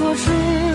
所至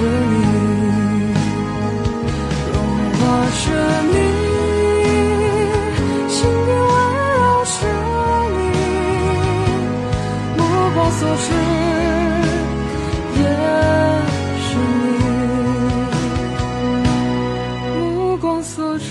贫也是你，荣华是你，心底温柔是你，目光所至也是你。目光所至，